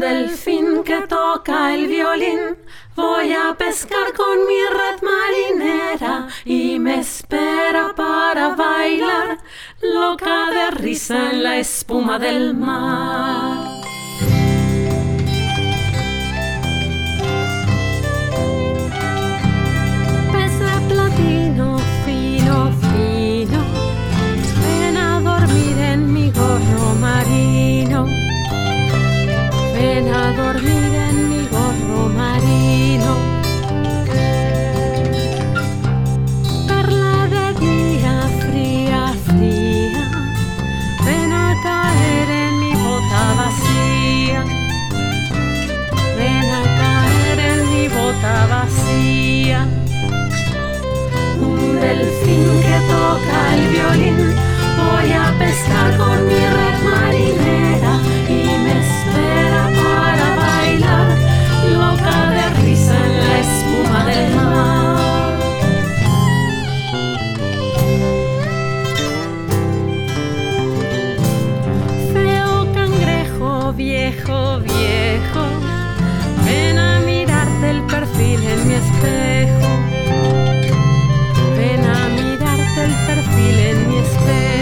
delfín que toca el violín. Voy a pescar con mi red marinera y me espera para bailar, loca de risa en la espuma del mar. nena dormida en mi gorro marino. Perla de día fría, fría, ven a caer en mi bota vacía. Ven a caer en mi bota vacía. Un delfín que toca el violín, voy a pescar con viejo, viejo, ven a mirarte el perfil en mi espejo. Ven a mirarte el perfil en mi espejo.